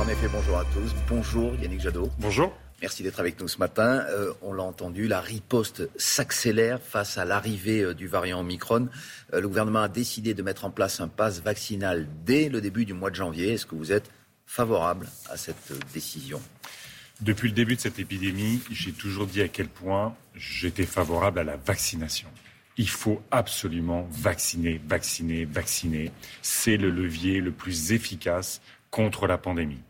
En effet, bonjour à tous. Bonjour Yannick Jadot. Bonjour. Merci d'être avec nous ce matin. Euh, on l'a entendu, la riposte s'accélère face à l'arrivée euh, du variant Omicron. Euh, le gouvernement a décidé de mettre en place un pass vaccinal dès le début du mois de janvier. Est-ce que vous êtes favorable à cette décision? Depuis le début de cette épidémie, j'ai toujours dit à quel point j'étais favorable à la vaccination. Il faut absolument vacciner, vacciner, vacciner. C'est le levier le plus efficace contre la pandémie.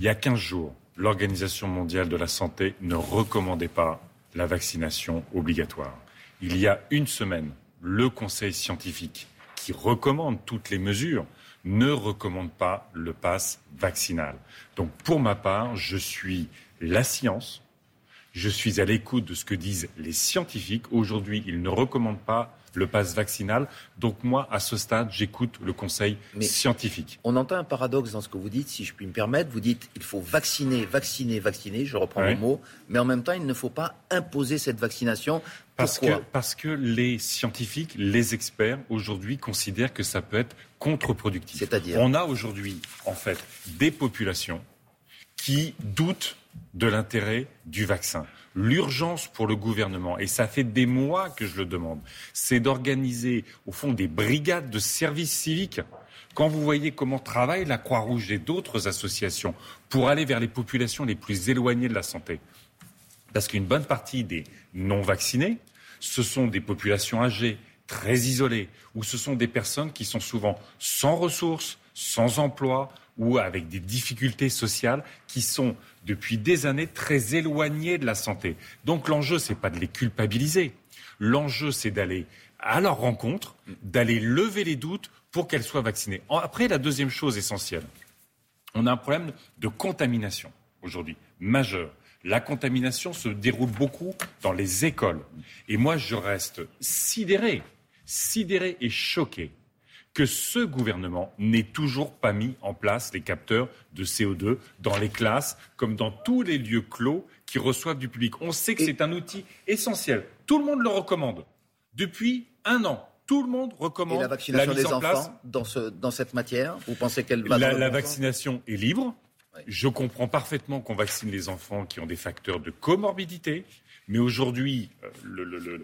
Il y a 15 jours, l'Organisation mondiale de la santé ne recommandait pas la vaccination obligatoire. Il y a une semaine, le Conseil scientifique, qui recommande toutes les mesures, ne recommande pas le pass vaccinal. Donc pour ma part, je suis la science, je suis à l'écoute de ce que disent les scientifiques. Aujourd'hui, ils ne recommandent pas le pass vaccinal. Donc moi, à ce stade, j'écoute le conseil scientifique. On entend un paradoxe dans ce que vous dites, si je puis me permettre. Vous dites il faut vacciner, vacciner, vacciner, je reprends le mot, mais en même temps, il ne faut pas imposer cette vaccination. Parce que, parce que les scientifiques, les experts, aujourd'hui, considèrent que ça peut être contre-productif. C'est-à-dire? On a aujourd'hui, en fait, des populations qui doutent de l'intérêt du vaccin. L'urgence pour le gouvernement, et ça fait des mois que je le demande, c'est d'organiser au fond des brigades de services civiques. Quand vous voyez comment travaille la Croix-Rouge et d'autres associations pour aller vers les populations les plus éloignées de la santé, parce qu'une bonne partie des non-vaccinés, ce sont des populations âgées, très isolées, ou ce sont des personnes qui sont souvent sans ressources, sans emploi ou avec des difficultés sociales qui sont depuis des années très éloignées de la santé. Donc l'enjeu, ce n'est pas de les culpabiliser. L'enjeu, c'est d'aller à leur rencontre, d'aller lever les doutes pour qu'elles soient vaccinées. Après, la deuxième chose essentielle, on a un problème de contamination aujourd'hui, majeur. La contamination se déroule beaucoup dans les écoles. Et moi, je reste sidéré, sidéré et choqué que ce gouvernement n'ait toujours pas mis en place les capteurs de CO2 dans les classes comme dans tous les lieux clos qui reçoivent du public. On sait que c'est un outil essentiel. Tout le monde le recommande. Depuis un an, tout le monde recommande Et la vaccination des enfants dans, ce, dans cette matière Vous pensez qu'elle va La, la vaccination est libre. Je comprends parfaitement qu'on vaccine les enfants qui ont des facteurs de comorbidité, mais aujourd'hui, euh,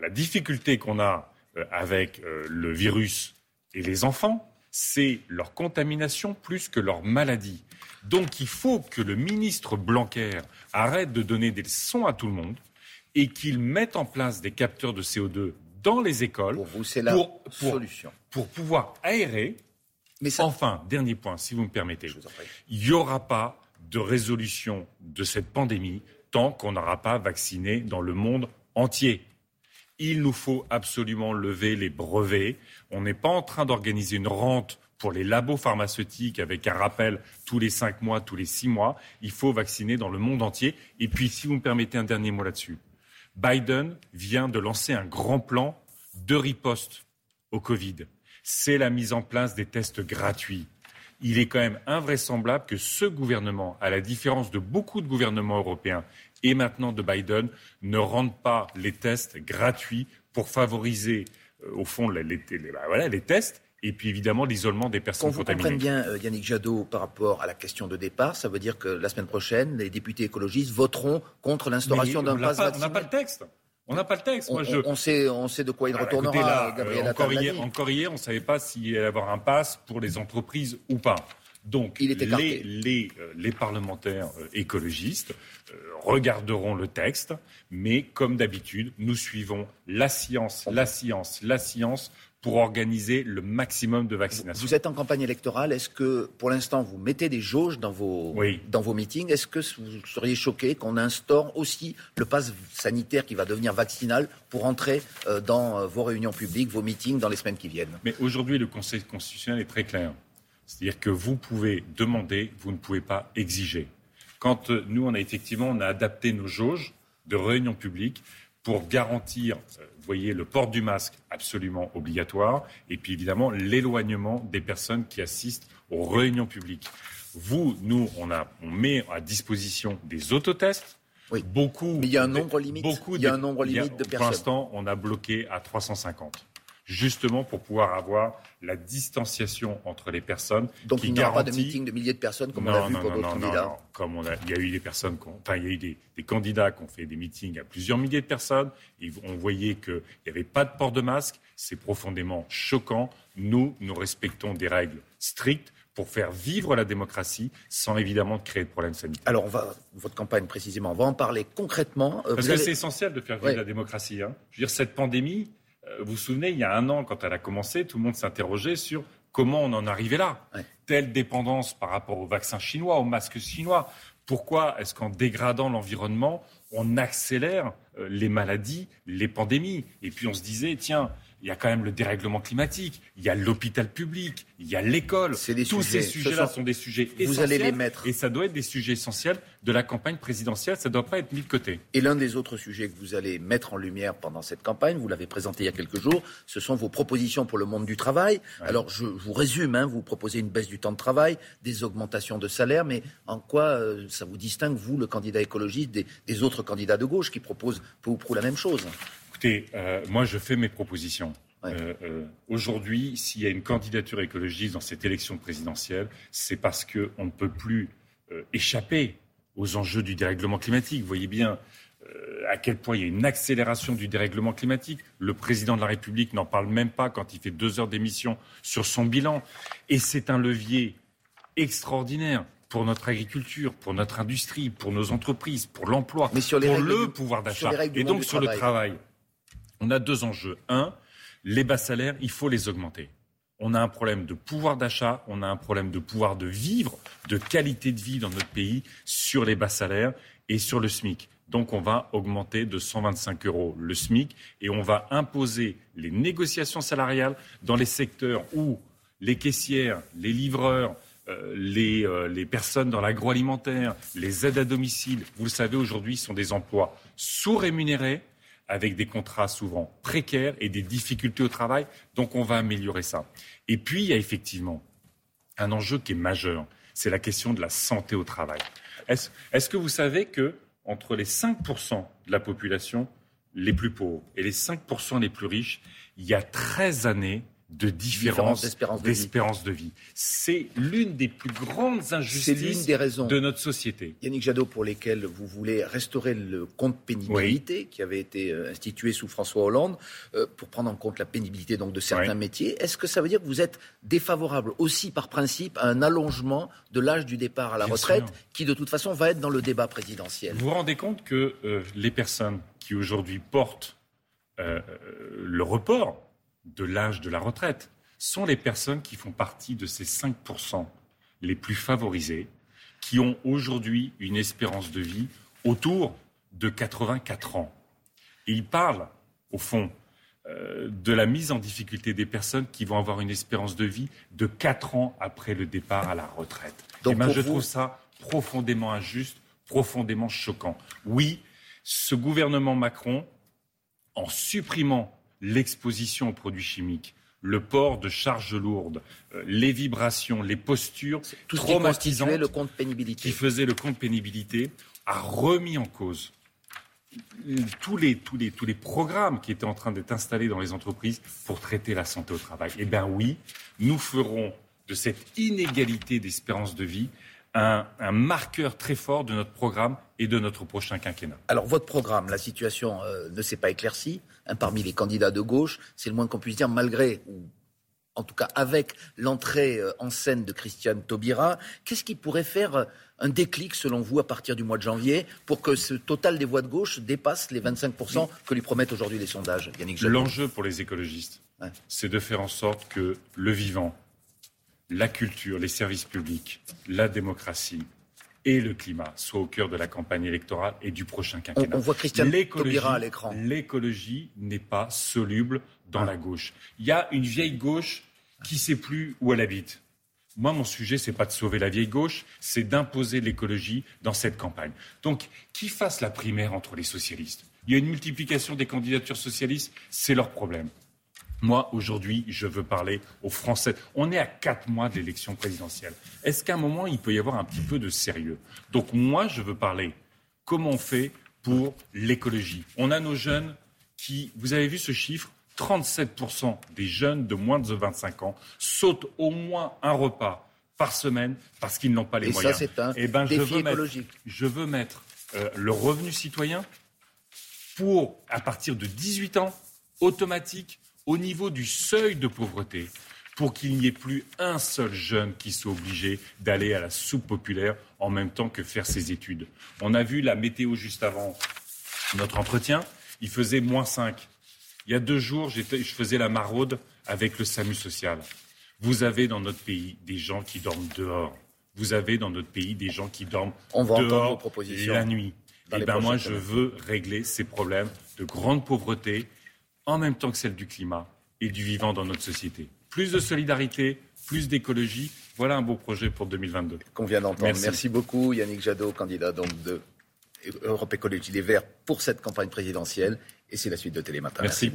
la, difficulté qu'on a avec euh, le virus et les enfants, c'est leur contamination plus que leur maladie. Donc il faut que le ministre Blanquer arrête de donner des leçons à tout le monde et qu'il mette en place des capteurs de CO2 dans les écoles pour, vous, la solution. pour pouvoir aérer. Mais Enfin, dernier point, si vous me permettez, il n'y aura pas de résolution de cette pandémie tant qu'on n'aura pas vacciné dans le monde entier. Il nous faut absolument lever les brevets. On n'est pas en train d'organiser une rente pour les labos pharmaceutiques avec un rappel tous les cinq mois, tous les six mois. Il faut vacciner dans le monde entier. Et puis, si vous me permettez un dernier mot là-dessus, Biden vient de lancer un grand plan de riposte au Covid. C'est la mise en place des tests gratuits. Il est quand même invraisemblable que ce gouvernement, à la différence de beaucoup de gouvernements européens, et maintenant de Biden ne rendent pas les tests gratuits pour favoriser, euh, au fond, les, bah, voilà, les tests et puis évidemment l'isolement des personnes Quand contaminées. Vous bien, euh, Yannick Jadot, par rapport à la question de départ, ça veut dire que la semaine prochaine, les députés écologistes voteront contre l'instauration d'un pass vaccinal. On n'a pas le texte. On n'a pas le texte. Moi, je... on, sait, on sait de quoi il retournera, Gabriel euh, encore, hier, encore hier, on ne savait pas s'il allait y avoir un pass pour les entreprises ou pas. Donc, les, les, euh, les, parlementaires euh, écologistes regarderont le texte, mais comme d'habitude, nous suivons la science, la science, la science pour organiser le maximum de vaccination. Vous êtes en campagne électorale. Est-ce que, pour l'instant, vous mettez des jauges dans vos, dans vos meetings? Est-ce que vous seriez choqué qu'on instaure aussi le pass sanitaire qui va devenir vaccinal pour entrer dans vos réunions publiques, vos meetings dans les semaines qui viennent? Mais aujourd'hui, le Conseil constitutionnel est très clair. C'est-à-dire que vous pouvez demander, vous ne pouvez pas exiger. Quand euh, nous, on a effectivement on a adapté nos jauges de réunion publique pour garantir, euh, vous voyez, le port du masque absolument obligatoire, et puis évidemment l'éloignement des personnes qui assistent aux réunions publiques. Vous, nous, on, a, on met à disposition des autotests. Oui. Beaucoup. Mais il y a un nombre limite. Beaucoup il y a un nombre limite de personnes. Pour l'instant, on a bloqué à 350. Justement pour pouvoir avoir la distanciation entre les personnes. Donc il n'y aura pas de meeting de milliers de personnes comme on l'a vu pour d'autres candidats. Comme on a, il y a eu des personnes, enfin il y a eu des, candidats qui ont fait des meetings à plusieurs milliers de personnes. Et on voyait qu'il n'y avait pas de port de masque. C'est profondément choquant. Nous, nous respectons des règles strictes pour faire vivre la démocratie sans évidemment créer de problèmes sanitaires. Alors, on va, votre campagne précisément, on va en parler concrètement. Euh, Parce que c'est essentiel de faire vivre la démocratie. Hein. Je veux dire, cette pandémie, vous vous souvenez, il y a un an, quand elle a commencé, tout le monde s'interrogeait sur comment on en arrivait là. Telle dépendance par rapport au vaccin chinois, au masque chinois. Pourquoi est-ce qu'en dégradant l'environnement, on accélère euh, les maladies, les pandémies? Et puis on se disait, tiens, il y a quand même le dérèglement climatique, il y a l'hôpital public, il y a l'école. Tous ces sujets-là sont, des sujets essentiels. Vous allez les mettre. Et ça doit être des sujets essentiels de la campagne présidentielle. Ça ne doit pas être mis de côté. Et l'un des autres sujets que vous allez mettre en lumière pendant cette campagne, vous l'avez présenté il y a quelques jours, ce sont vos propositions pour le monde du travail. Alors, je, vous résume, hein, vous proposez une baisse du temps de travail, des augmentations de salaire, mais en quoi euh, ça vous distingue, vous, le candidat écologiste, des, des autres candidats de gauche qui proposent peu ou prou la même chose? Écoutez, euh, moi je fais mes propositions. Euh, euh, aujourd'hui, s'il y a une candidature écologiste dans cette élection présidentielle, c'est parce qu'on ne peut plus échapper aux enjeux du dérèglement climatique. Vous voyez bien à quel point il y a une accélération du dérèglement climatique. Le président de la République n'en parle même pas quand il fait deux heures d'émission sur son bilan. Et c'est un levier extraordinaire pour notre agriculture, pour notre industrie, pour nos entreprises, pour l'emploi, pour le pouvoir d'achat. Et donc sur le travail on a deux enjeux. Un, les bas salaires, il faut les augmenter. On a un problème de pouvoir d'achat, on a un problème de pouvoir de vivre, de qualité de vie dans notre pays sur les bas salaires et sur le SMIC. Donc on va augmenter de 125 euros le SMIC et on va imposer les négociations salariales dans les secteurs où les caissières, les livreurs, euh, les, euh, les, personnes dans l'agroalimentaire, les aides à domicile, vous le savez aujourd'hui, sont des emplois sous-rémunérés avec des contrats souvent précaires et des difficultés au travail. Donc on va améliorer ça. Et puis il y a effectivement un enjeu qui est majeur, c'est la question de la santé au travail. Est-ce que vous savez que entre les 5% de la population les plus pauvres et les 5% les plus riches, il y a 13 années, de différence d'espérance de, vie. C'est l'une des plus grandes injustices de notre société. Yannick Jadot, pour lesquelles vous voulez restaurer le compte pénibilité qui avait été euh, institué sous François Hollande euh, pour prendre en compte la pénibilité donc de certains métiers. Est-ce que ça veut dire que vous êtes défavorable aussi par principe à un allongement de l'âge du départ à la retraite qui de toute façon va être dans le débat présidentiel? Vous vous rendez compte que euh, les personnes qui aujourd'hui portent le report de l'âge de la retraite sont les personnes qui font partie de ces 5% les plus favorisés, qui ont aujourd'hui une espérance de vie autour de 84 ans. Et il parle, au fond, euh, de la mise en difficulté des personnes qui vont avoir une espérance de vie de 4 ans après le départ à la retraite. Donc, Et ben, je trouve ça profondément injuste, profondément choquant. Oui, ce gouvernement Macron, en supprimant l'exposition aux produits chimiques, le port de charges lourdes, euh, les vibrations, les postures tout traumatisantes qui, le compte pénibilité. qui faisaient le compte pénibilité, a remis en cause tous les, tous, les, tous les programmes qui étaient en train d'être installés dans les entreprises pour traiter la santé au travail. Eh bien oui, nous ferons de cette inégalité d'espérance de vie un, marqueur très fort de notre programme et de notre prochain quinquennat. Alors votre programme, la situation euh, ne s'est pas éclaircie parmi les candidats de gauche, c'est le moins qu'on puisse dire, malgré, ou en tout cas avec l'entrée euh, en scène de Christiane Taubira. Qu'est-ce qui pourrait faire euh, un déclic, selon vous, à partir du mois de janvier, pour que ce total des voix de gauche dépasse les 25% que lui promettent aujourd'hui les sondages L'enjeu pour les écologistes, c'est de faire en sorte que le vivant, la culture, les services publics, la démocratie, et le climat soit au cœur de la campagne électorale et du prochain quinquennat. On, voit Taubira à l'écran. L'écologie n'est pas soluble dans la gauche. Il y a une vieille gauche qui ne sait plus où elle habite. Moi, mon sujet, c'est pas de sauver la vieille gauche, c'est d'imposer l'écologie dans cette campagne. Donc, qui fasse la primaire entre les socialistes? Il y a une multiplication des candidatures socialistes, c'est leur problème. Moi, aujourd'hui, je veux parler aux Français. On est à quatre mois de l'élection présidentielle. Est-ce qu'à un moment, il peut y avoir un petit peu de sérieux? Donc moi, je veux parler comment on fait pour l'écologie. On a nos jeunes qui, vous avez vu ce chiffre, 37% des jeunes de moins de 25 ans sautent au moins un repas par semaine parce qu'ils n'ont pas les Et moyens. ça, c'est un Eh ben, je défi veux mettre- écologique. je veux mettre euh, le revenu citoyen pour, à partir de 18 ans, automatique, au niveau du seuil de pauvreté, pour qu'il n'y ait plus un seul jeune qui soit obligé d'aller à la soupe populaire en même temps que faire ses études. On a vu la météo juste avant notre entretien, il faisait moins 5. Il y a deux jours, je faisais la maraude avec le SAMU social. Vous avez dans notre pays des gens qui dorment dehors. Vous avez dans notre pays des gens qui dorment On va dehors vos propositions la nuit. dans Eh ben moi, je veux régler ces problèmes de grande pauvreté en même temps que celle du climat et du vivant dans notre société. Plus de solidarité, plus d'écologie. Voilà un beau projet pour 2022. qu'on vient d'entendre. Merci. Merci. beaucoup Yannick Jadot, candidat donc de Europe Écologie Les Verts pour cette campagne présidentielle. Et c'est la suite de Télématin. Merci.